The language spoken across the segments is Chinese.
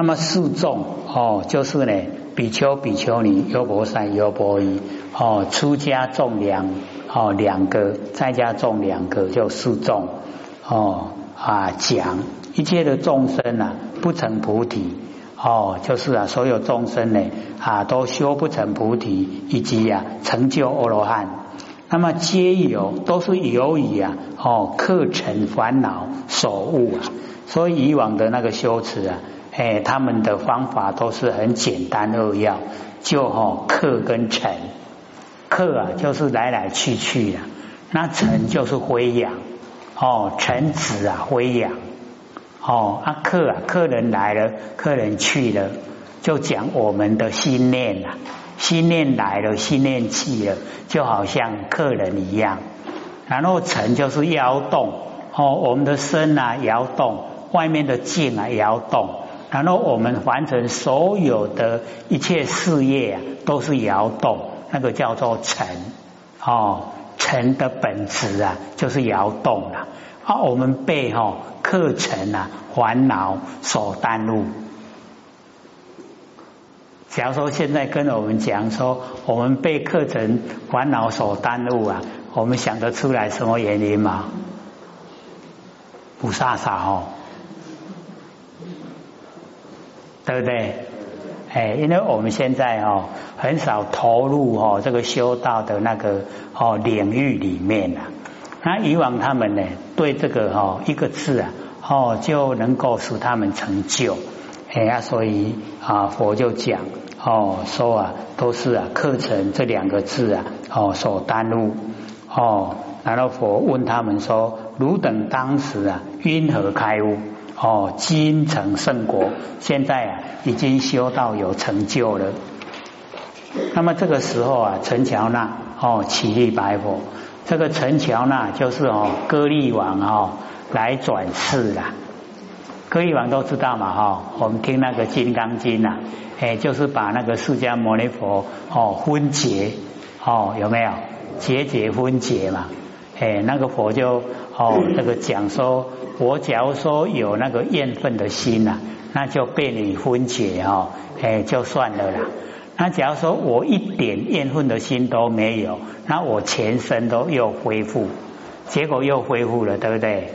那么四众哦，就是呢，比丘、比丘尼、优婆塞、优婆夷哦，出家众两哦两个，在家众两个，就四众哦啊讲一切的众生啊，不成菩提哦，就是啊，所有众生呢啊都修不成菩提，以及呀成就阿罗汉，那么皆有都是由于啊哦课程烦恼所悟啊，所以以往的那个修持啊。哎，他们的方法都是很简单扼要，就哈克跟尘，克啊就是来来去去啊，那尘就是灰氧哦，尘子啊灰氧哦，啊客啊客人来了，客人去了，就讲我们的心念啊，心念来了，心念去了，就好像客人一样，然后尘就是摇动哦，我们的身啊摇动，外面的境啊摇动。然后我们完成所有的一切事业啊，都是摇动，那个叫做尘哦，尘的本质啊，就是摇动了啊。我们被哈课程啊烦恼所耽误。假如说现在跟我们讲说，我们被课程烦恼所耽误啊，我们想得出来什么原因吗？不傻傻哦。对不对？哎，因为我们现在哦很少投入哦这个修道的那个哦领域里面啊。那以往他们呢对这个哦一个字啊哦就能够使他们成就。哎呀，所以啊佛就讲哦说啊都是啊课程这两个字啊哦所耽误哦。然后佛问他们说：汝等当时啊因何开悟？哦，金成圣果，现在啊已经修到有成就了。那么这个时候啊，陈乔那哦起立白佛，这个陈乔那就是哦歌利王哦来转世啦。歌利王都知道嘛哈，我们听那个金刚经呐，哎就是把那个释迦牟尼佛哦分解哦有没有结节分解嘛？哎那个佛就哦这个讲说。我假如说有那个怨愤的心呐，那就被你分解哦，哎，就算了啦。那假如说我一点怨愤的心都没有，那我全身都又恢复，结果又恢复了，对不对？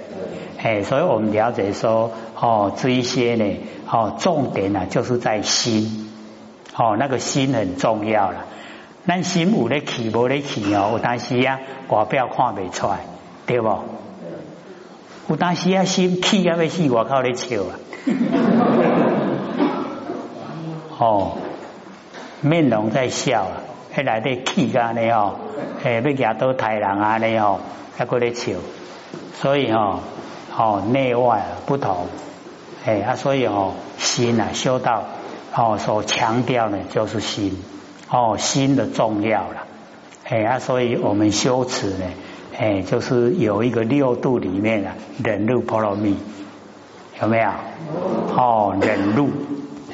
哎，所以我们了解说哦，这一些呢，哦，重点呢就是在心，哦，那个心很重要了。那心有咧起，无咧起哦，有当时啊，外表看不出来，对不？有当时啊，心气啊要死，我靠咧笑啊！哦，面容在笑啊，迄内底气啊尼哦，诶，要夹到太人啊尼哦，还过咧笑，所以哦，哦内外不同，诶啊，所以哦心啊修道哦所强调呢就是心，哦心的重要了，诶啊，所以我们修持呢。哎，就是有一个六度里面啊，忍辱波罗蜜，有没有？哦，忍辱，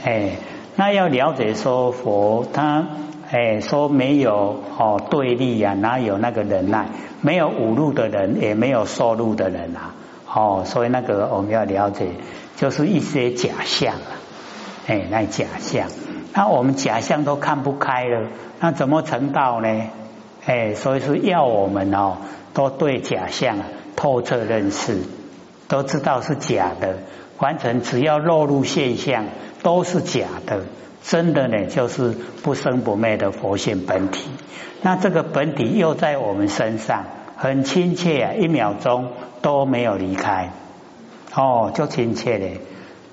哎，那要了解说佛他哎说没有哦对立呀，哪有那个忍耐？没有五路的人，也没有受路的人啊，哦，所以那个我们要了解，就是一些假象啊，哎，那假象，那我们假象都看不开了，那怎么成道呢？哎，所以是要我们哦。都对假象透彻认识，都知道是假的。完成只要落入现象，都是假的。真的呢，就是不生不灭的佛性本体。那这个本体又在我们身上，很亲切啊，一秒钟都没有离开。哦，就亲切的。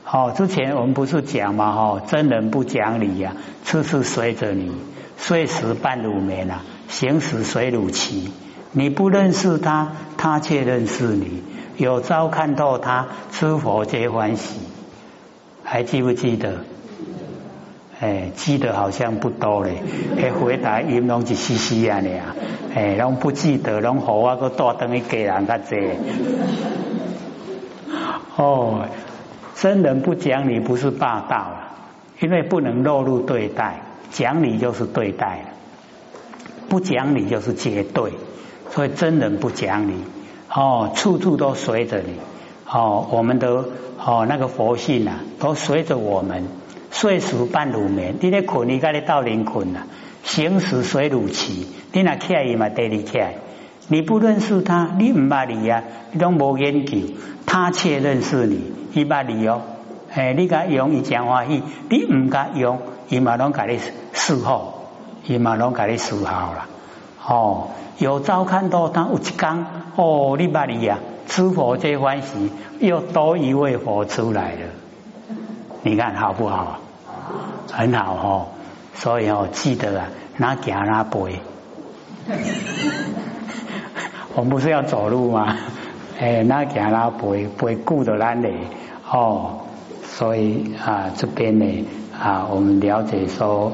哦，之前我们不是讲嘛，哈，真人不讲理呀，次次随着你，睡时半乳眠啊，行时随乳骑。你不认识他，他却认识你。有朝看透他，吃佛皆欢喜。还记不记得？哎，记得好像不多嘞。哎，回答音拢一丝丝啊，你啊，哎，拢不记得，拢好啊，个大灯一给人家坐。哦，真人不讲理不是霸道啊，因为不能落入对待，讲理就是对待，不讲理就是绝对。所以真人不讲理哦，处处都随着你哦，我们的哦那个佛性啊，都随着我们睡熟半如眠。你咧困，你该咧到临困呐，行时随如起。你那起来伊嘛带你起来。你不认识他，你唔捌你呀，你都无研究，他却认识你，伊捌你哦。哎，你甲用伊讲欢喜，你唔甲用，伊嘛拢甲你伺候，伊嘛拢甲你伺候啦。哦，有朝看到他有一天，哦，你捌你呀，吃佛最欢喜，又多一位佛出来了。你看好不好？很好哦。所以哦，记得啊，哪行哪背。我们不是要走路吗？哎，那讲啦，不会不会顾得咱的哦。所以啊，这边呢啊，我们了解说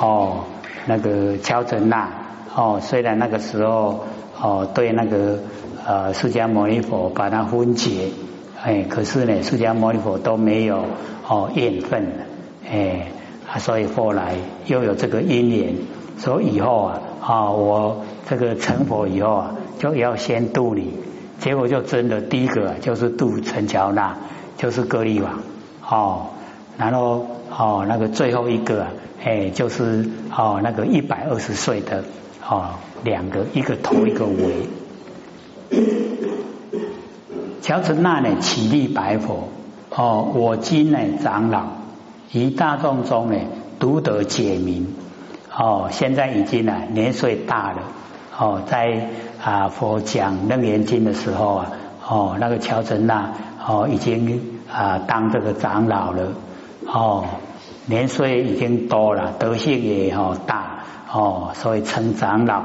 哦，那个乔真那哦，虽然那个时候哦，对那个呃释迦牟尼佛把它分解，哎，可是呢，释迦牟尼佛都没有哦怨分哎，所以后来又有这个因缘，所以以后啊啊，我这个成佛以后啊。就要先渡你，结果就真的第一个就是渡陈乔那，就是歌利王哦，然后哦那个最后一个啊哎就是哦那个一百二十岁的哦两个一个头一个尾，乔成那呢起立白佛哦我今呢长老于大众中呢独得解明哦现在已经呢年岁大了哦在。啊，佛讲楞严经的时候啊，哦，那个乔成那哦，已经啊当这个长老了，哦，年岁已经多了，德性也哦大哦，所以称长老。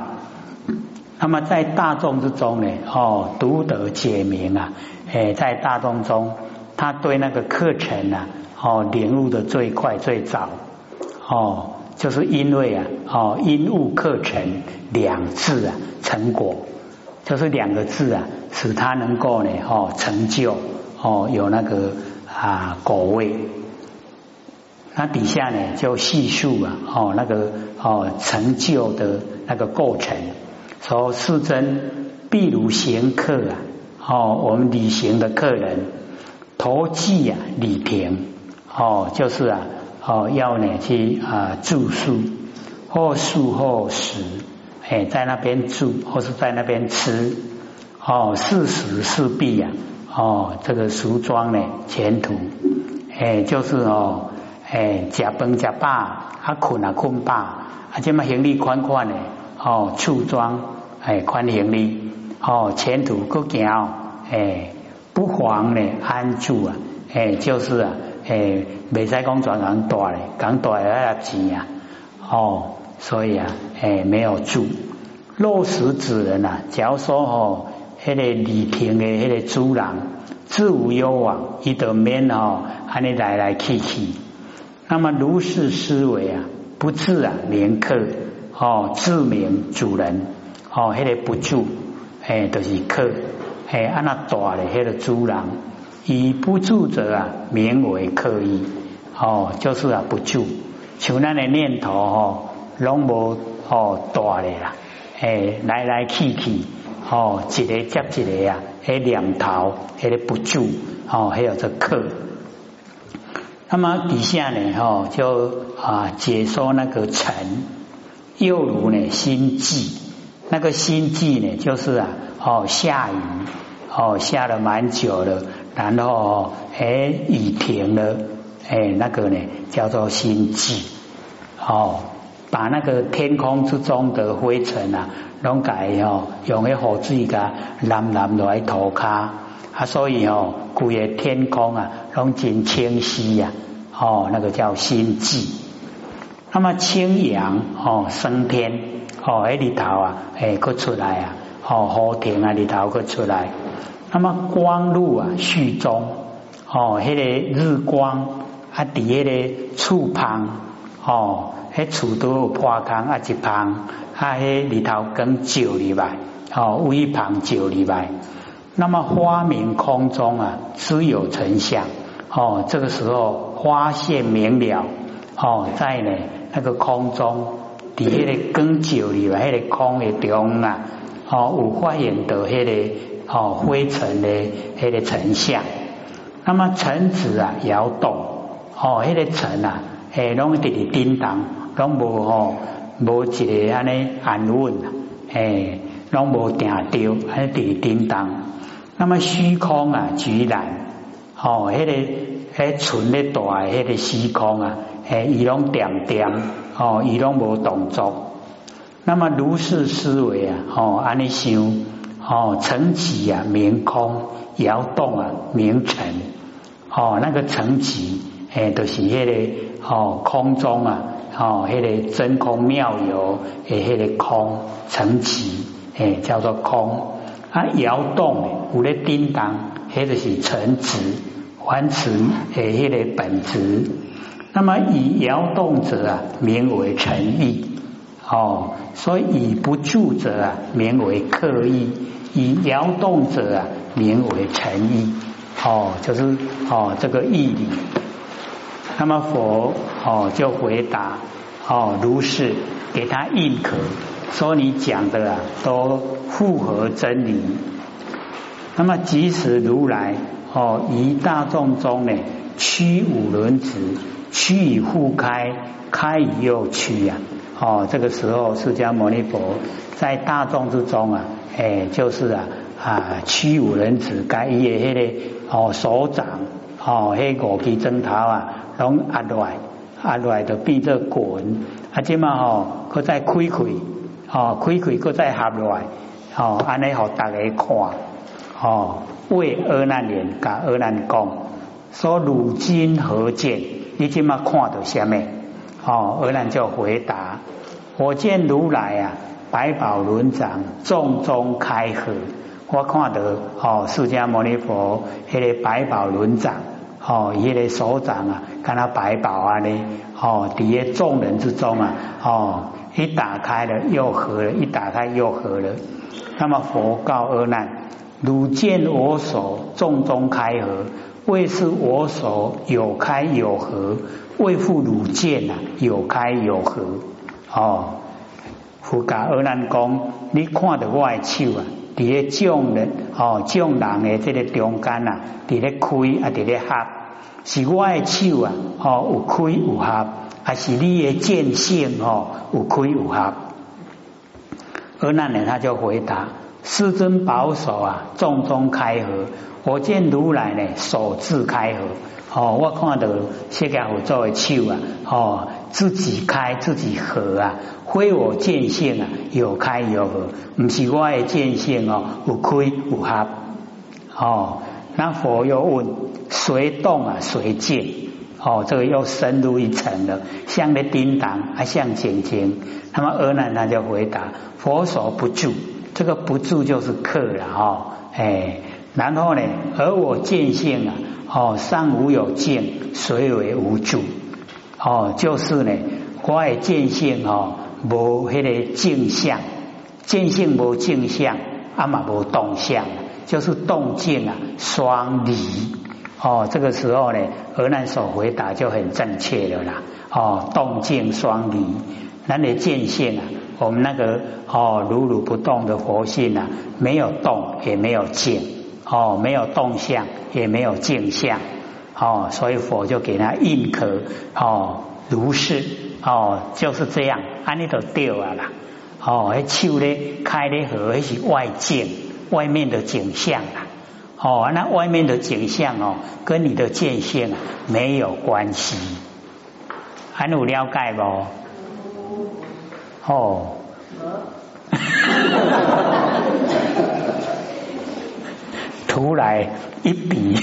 那么在大众之中呢，哦，独得解明啊，哎，在大众中，他对那个课程啊，哦，领悟的最快最早，哦，就是因为啊，哦，因悟课程两字啊，成果。就是两个字啊，使他能够呢哦成就哦有那个啊果位。那底下呢就细数啊哦那个哦成就的那个过程。说世尊，譬如行客啊哦我们旅行的客人，投寄啊礼亭哦就是啊哦要呢去啊住宿或宿或食。哎，在那边住或是在那边吃，哦，是时是必呀，哦，这个俗装呢，前途，哎，就是哦，哎，食饭食饱，啊困啊困饱，啊这么行李款款的，哦，处装，哎，款行李，哦，前途够行，哎，不妨呢安住啊，哎，就是啊，哎，未使讲专人大咧，讲大要钱啊，哦。所以啊，哎，没有住。落实之人啊，假如说哦，那个礼亭的迄个主人自无忧往，伊得免哦，安尼来来去去。那么如是思维啊，不自啊，连客哦，自名主人哦，那个不住，哎，都是客，哎，安那大的迄个主人，以不住者啊，名为客意哦，就是啊，不住，像那个念头哦。拢无哦大的啦，诶来来去去哦一个接一个啊，迄两头迄个不住哦，还有这客。那么底下呢，哦就啊解说那个尘，又如呢心悸，那个心悸呢，就是啊哦下雨哦下了蛮久了，然后诶雨停了，诶那个呢叫做心悸哦。把那个天空之中的灰尘啊，拢改哦，用个火水噶蓝蓝来涂骹啊，所以哦，古个天空啊，拢真清晰呀，哦，那个叫心际。那么清阳哦，升天哦，喺里头啊，诶，佢出来啊，哦，好天啊，里头佢出来。那么光路啊，旭中哦，迄个日光啊，伫迄个处旁哦。迄厝都有破空啊，一旁啊，迄里头更照入来，哦，微旁照入来。那么花明空中啊，只有成像，哦，这个时候花现明了，哦，在呢那个空中，伫迄个光照入来，迄个空的中啊，哦，有发现到迄个哦灰尘的迄个尘相。那么尘子啊摇动，哦，迄个尘啊，诶，拢直直叮当，拢无吼无一个安尼安稳啊，诶，拢无定调，安尼直直叮当。那么虚空啊，居然哦，迄个迄存咧大诶迄个虚空啊，诶，伊拢点点，哦，伊拢无动作。那么如是思维啊，哦，安尼想，哦，成极啊，明空摇动啊，明尘，哦，那个成极，诶，都是迄个哦，空中啊，哦，迄个真空妙有诶，迄个空成极，诶，叫做空。啊，摇动有咧叮当，迄就是成质，凡此诶，迄个本质。那么以摇动者啊，名为诚意。哦，所以以不住者啊，名为刻意；以摇动者啊，名为诚意。哦，就是哦这个义理。那么佛哦就回答哦如是，给他认可。说你讲的啊，都符合真理。那么即使如来哦，于大众中呢，屈五轮子，屈以复开，开以又屈呀。哦，这个时候释迦牟尼佛在大众之中啊，哎，就是啊啊，屈五轮子，该伊的迄个哦手掌哦，迄五支针头啊，拢压落来，压落来就变作滚，啊，即嘛吼，佢再开开。哦，开开搁再合落来，哦，安尼互大家看，哦，为阿难言，甲阿难讲，说如今何见？你今嘛看到什么？哦，阿难就回答：我见如来啊，百宝轮掌，重中开合。我看到哦，释迦牟尼佛迄个百宝轮掌，哦，伊个手掌啊，跟他百宝啊呢，哦，伫个众人之中啊，哦。一打开了又合了，一打开又合了。那么佛告阿难：汝见我手众中开合，为是我手有开有合，为复汝见啊有开有合。哦，佛告阿难讲：你看到我的手啊，伫咧众人哦众人的这个中间啊，伫咧开啊伫咧合，是我的手啊，哦有开有合。还是你的见性哦，有开有合。而那呢，他就回答：师尊保守啊，众中开合。我见如来呢，手自开合。哦，我看到释迦佛做的手啊，哦，自己开自己合啊，非我见性啊，有开有合，不是我的见性哦，有开有合。哦，那佛又问：谁动啊？谁静？哦，这个又深入一层了，像的叮当，还像晶晶。那么阿难他就回答：佛所不住，这个不住就是客了哦，哎，然后呢，而我见性啊，哦，上无有静，谁为无住？哦，就是呢，我的见性哦，无迄个镜相，见性无镜相，阿嘛无动相，就是动静啊，双离。哦，这个时候呢，河南所回答就很正确了啦。哦，动静双离，那你见性啊，我们那个哦如如不动的佛性啊，没有动也没有静，哦，没有动相也没有静相，哦，所以佛就给他认可，哦，如是，哦，就是这样，安尼就对啊啦。哦，那手咧开咧合，那是外境，外面的景象啊。哦，那外面的景象哦，跟你的见性没有关系，还有了解不？哦，突来一笔，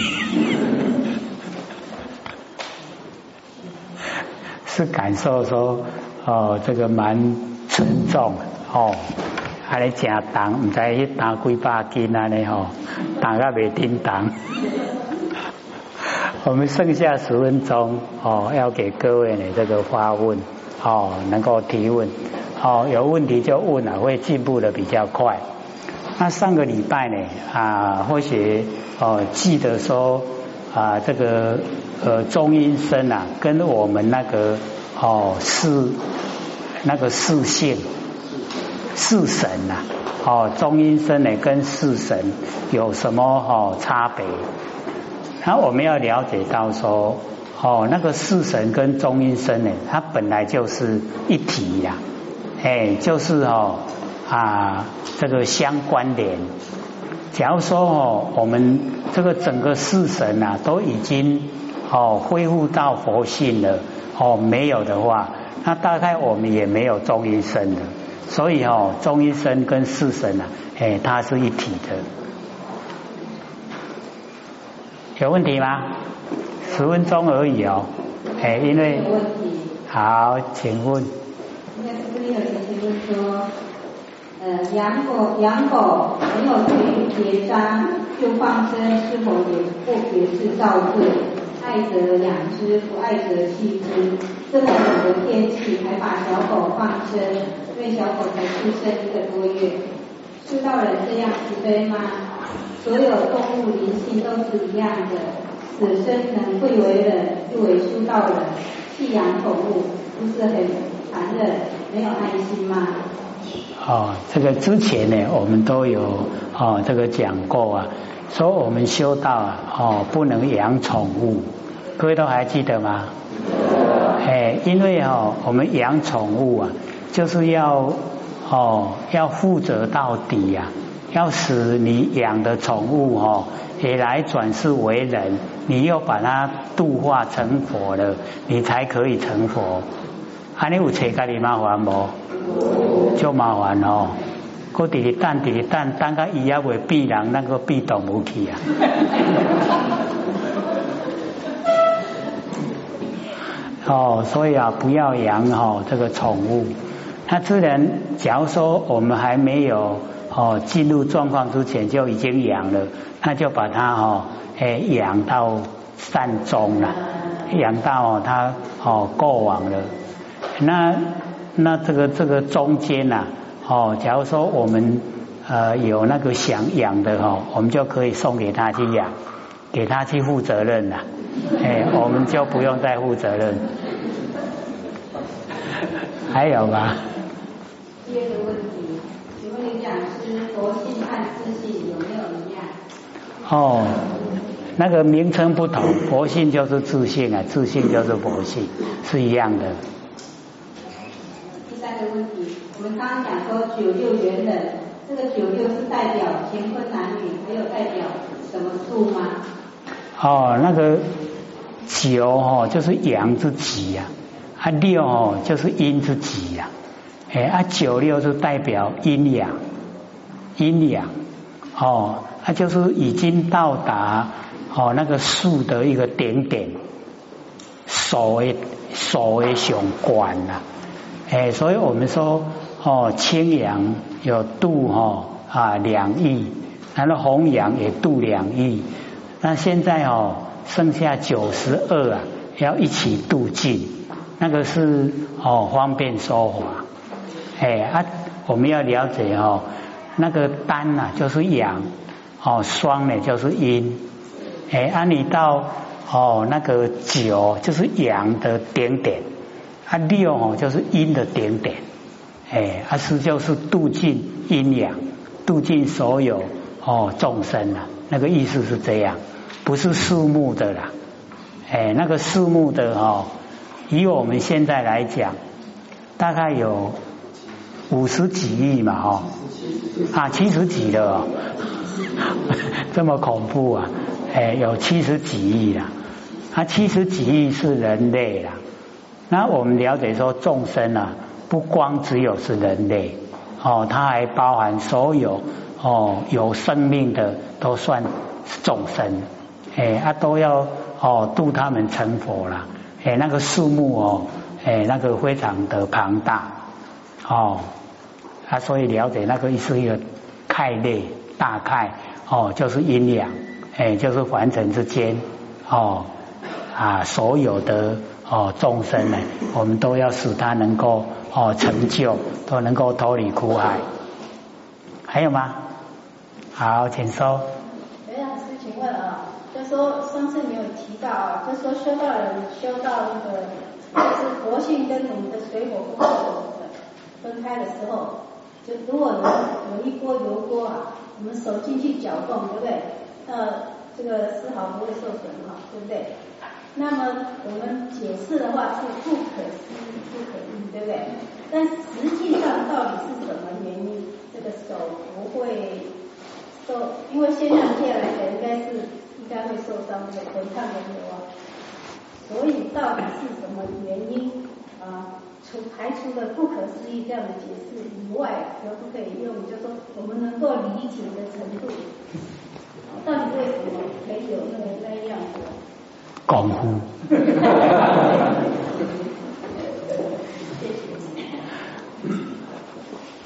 是感受说哦，这个蛮沉重哦。还咧正重，唔知去打几百斤啊？尼吼，打个未叮当。我们剩下十分钟哦，要给各位呢这个发问哦，能够提问哦，有问题就问啊，会进步的比较快。那上个礼拜呢啊，或许哦记得说啊，这个呃中阴身啊，跟我们那个哦是那个视性。四神呐，哦中阴身呢跟四神有什么哦差别？然后我们要了解到说哦那个四神跟中阴身呢，它本来就是一体呀，哎就是哦啊这个相关联。假如说哦我们这个整个四神啊都已经哦恢复到佛性了哦没有的话。那大概我们也没有中阴身的，所以哦，中医生跟四神啊，哎，它是一体的。有问题吗？十分钟而已哦，哎，因为好，请问。养狗养狗没有去结扎就放生，是否也不也是造罪？爱则养之，不爱则弃之。这么冷的天气，还把小狗放生，因为小狗才出生一个多月。修道人这样慈悲吗？所有动物灵性都是一样的，此生能贵为人，就为修道人。弃养宠物，不是很残忍，没有爱心吗？哦，这个之前呢，我们都有哦，这个讲过啊，说我们修道啊，哦，不能养宠物。各位都还记得吗？哎，因为哦，我们养宠物啊，就是要哦，要负责到底呀，要使你养的宠物哦，也来转世为人，你又把它度化成佛了，你才可以成佛。啊，你有切家里麻烦不？就麻烦哦，搁弟弟等弟弟等，等个伊也会变人，那个变动物去啊。哦，所以啊，不要养哦这个宠物。那自然，假如说我们还没有哦进入状况之前就已经养了，那就把它哦诶养到善终了，养到它哦过往了。那那这个这个中间呐，哦，假如说我们呃有那个想养的哈，我们就可以送给他去养，给他去负责任了。哎，我们就不用再负责任。还有吗？第二个问题，请问你讲是佛性和自信有没有一样？哦，那个名称不同，佛性就是自信啊，自信就是佛性，是一样的。第三个问题，我刚刚讲说九六元人，这个九六是代表乾坤男女，还有代表什么数吗？哦，那个。九哦，就是阳之极呀，啊六哦，就是阴之极呀，哎啊九六是代表阴阳，阴阳哦，它就是已经到达哦那个数的一个点点，所谓所谓雄关呐，哎，所以我们说哦清阳有度哦啊两亿，然后红阳也度两亿，那现在哦。剩下九十二啊，要一起度尽，那个是哦方便说法，哎啊，我们要了解哦，那个单呐就是阳，哦双呢就是阴，哎啊你到哦那个九就是阳的点点，啊六哦就是阴的点点，哎啊是就是度尽阴阳，度尽所有哦众生啊，那个意思是这样。不是树木的啦，哎，那个树木的哦，以我们现在来讲，大概有五十几亿嘛，哦，啊，七十几的哦，这么恐怖啊，哎，有七十几亿啦，啊，七十几亿是人类啦，那我们了解说众生啊，不光只有是人类，哦，它还包含所有哦有生命的都算众生。哎，啊都要哦度他们成佛了，哎那个数目哦，哎那个非常的庞大哦，啊所以了解那个是一个概类大概哦就是阴阳，哎就是凡尘之间哦啊所有的哦众生呢，我们都要使他能够哦成就，都能够脱离苦海。还有吗？好，请说。刘老师，请问啊。就说上次没有提到啊，就说修道人修到那个就是佛性跟我们的水火不可分开的时候，就如果有一锅油锅啊，我们手进去搅动，对不对？那，这个丝毫不会受损哈，对不对？那么我们解释的话是不可思议、不可议，对不对？但实际上到底是什么原因，这个手不会受？因为现象界来讲，应该是应该会受伤的，滚烫的油啊。所以到底是什么原因啊？除排除了不可思议这样的解释以外，可不可以用？就说我们能够理解的程度，到底为什么可以有那个那样子？功夫。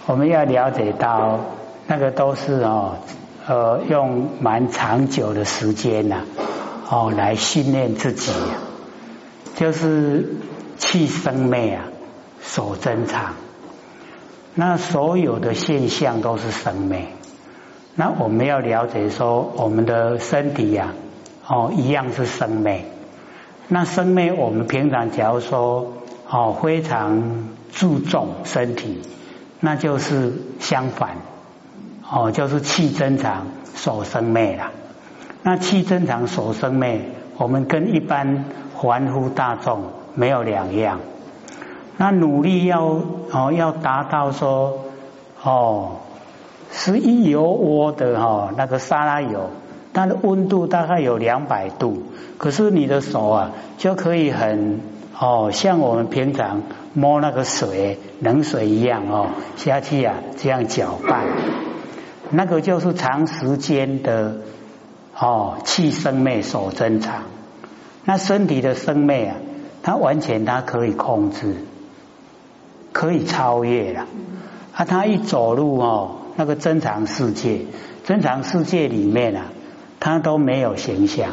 我们要了解到，那个都是哦，呃，用蛮长久的时间呐，哦，来训练自己，就是气生灭啊。守珍藏，那所有的现象都是生灭。那我们要了解说，我们的身体呀，哦，一样是生灭。那生灭，我们平常假如说哦，非常注重身体，那就是相反，哦，就是气增长所生灭了。那气增长所生灭，我们跟一般凡夫大众没有两样。那努力要哦，要达到说哦，是一油窝的哈那个沙拉油，它的温度大概有两百度，可是你的手啊就可以很哦，像我们平常摸那个水冷水一样哦下去啊这样搅拌，那个就是长时间的哦气生脉所增长，那身体的生脉啊，它完全它可以控制。可以超越了啊！他一走路哦，那个珍藏世界，珍藏世界里面啊，他都没有形象，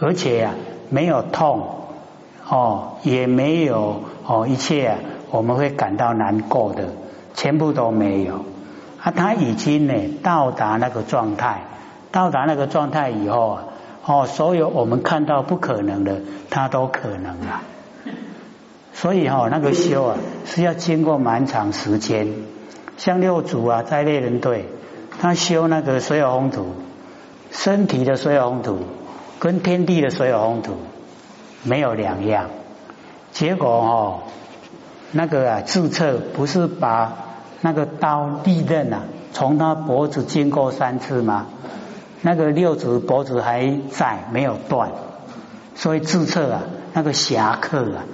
而且啊，没有痛哦，也没有哦，一切啊，我们会感到难过的，全部都没有啊！他已经呢到达那个状态，到达那个状态以后啊，哦，所有我们看到不可能的，他都可能了。所以哈，那个修啊是要经过蛮长时间。像六祖啊，在猎人队，他修那个水有风土，身体的水有风土跟天地的水有风土没有两样。结果哦，那个啊，自测不是把那个刀利刃啊，从他脖子经过三次吗？那个六指脖子还在，没有断，所以自测啊，那个侠客啊。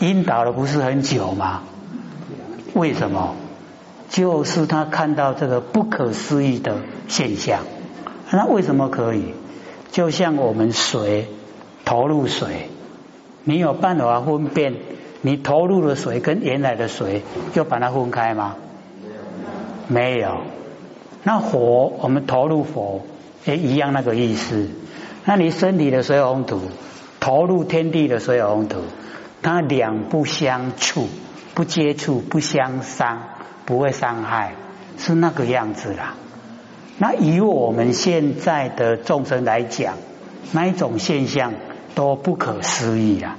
引导了不是很久吗？为什么？就是他看到这个不可思议的现象。那为什么可以？就像我们水投入水，你有办法分辨你投入的水跟原来的水，就把它分开吗？没有。那火，我们投入火也一样那个意思。那你身体的水红土投入天地的水红土。它两不相触，不接触，不相伤，不会伤害，是那个样子啦。那以我们现在的众生来讲，那一种现象都不可思议啊。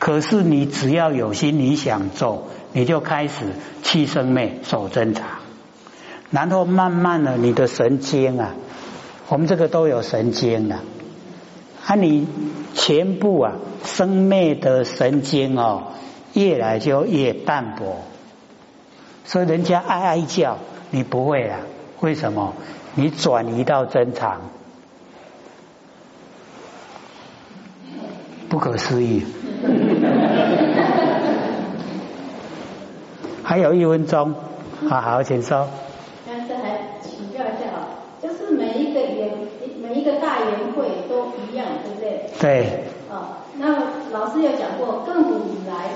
可是你只要有心，你想做，你就开始气生灭守珍藏，然后慢慢的你的神经啊，我们这个都有神经的。啊，你全部啊生灭的神经哦，越来就越淡薄，所以人家哀哀叫，你不会啊？为什么？你转移到珍藏，不可思议。还有一分钟，好好，请说。但是还请教一下啊，就是每一个圆每一个大圆会都一样，对不对？对。啊，那老师有讲过，亘古以来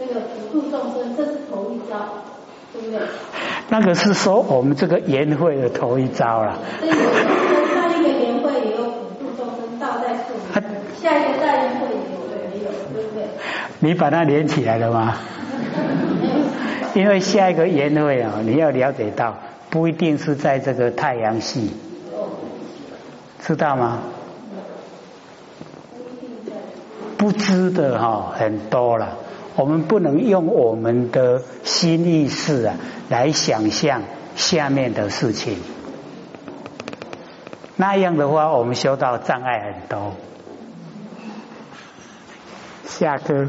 这个普度众生，这是头一招，对不对？那个是说我们这个研会的头一招了。对，上一个年会也有普度众生，道在树里；下一个大研会也有，也有，对不对？你把它连起来了吗？因为下一个研会啊，你要了解到，不一定是在这个太阳系。知道吗？不知的哈很多了，我们不能用我们的心意识啊来想象下面的事情，那样的话，我们修道障碍很多。下课。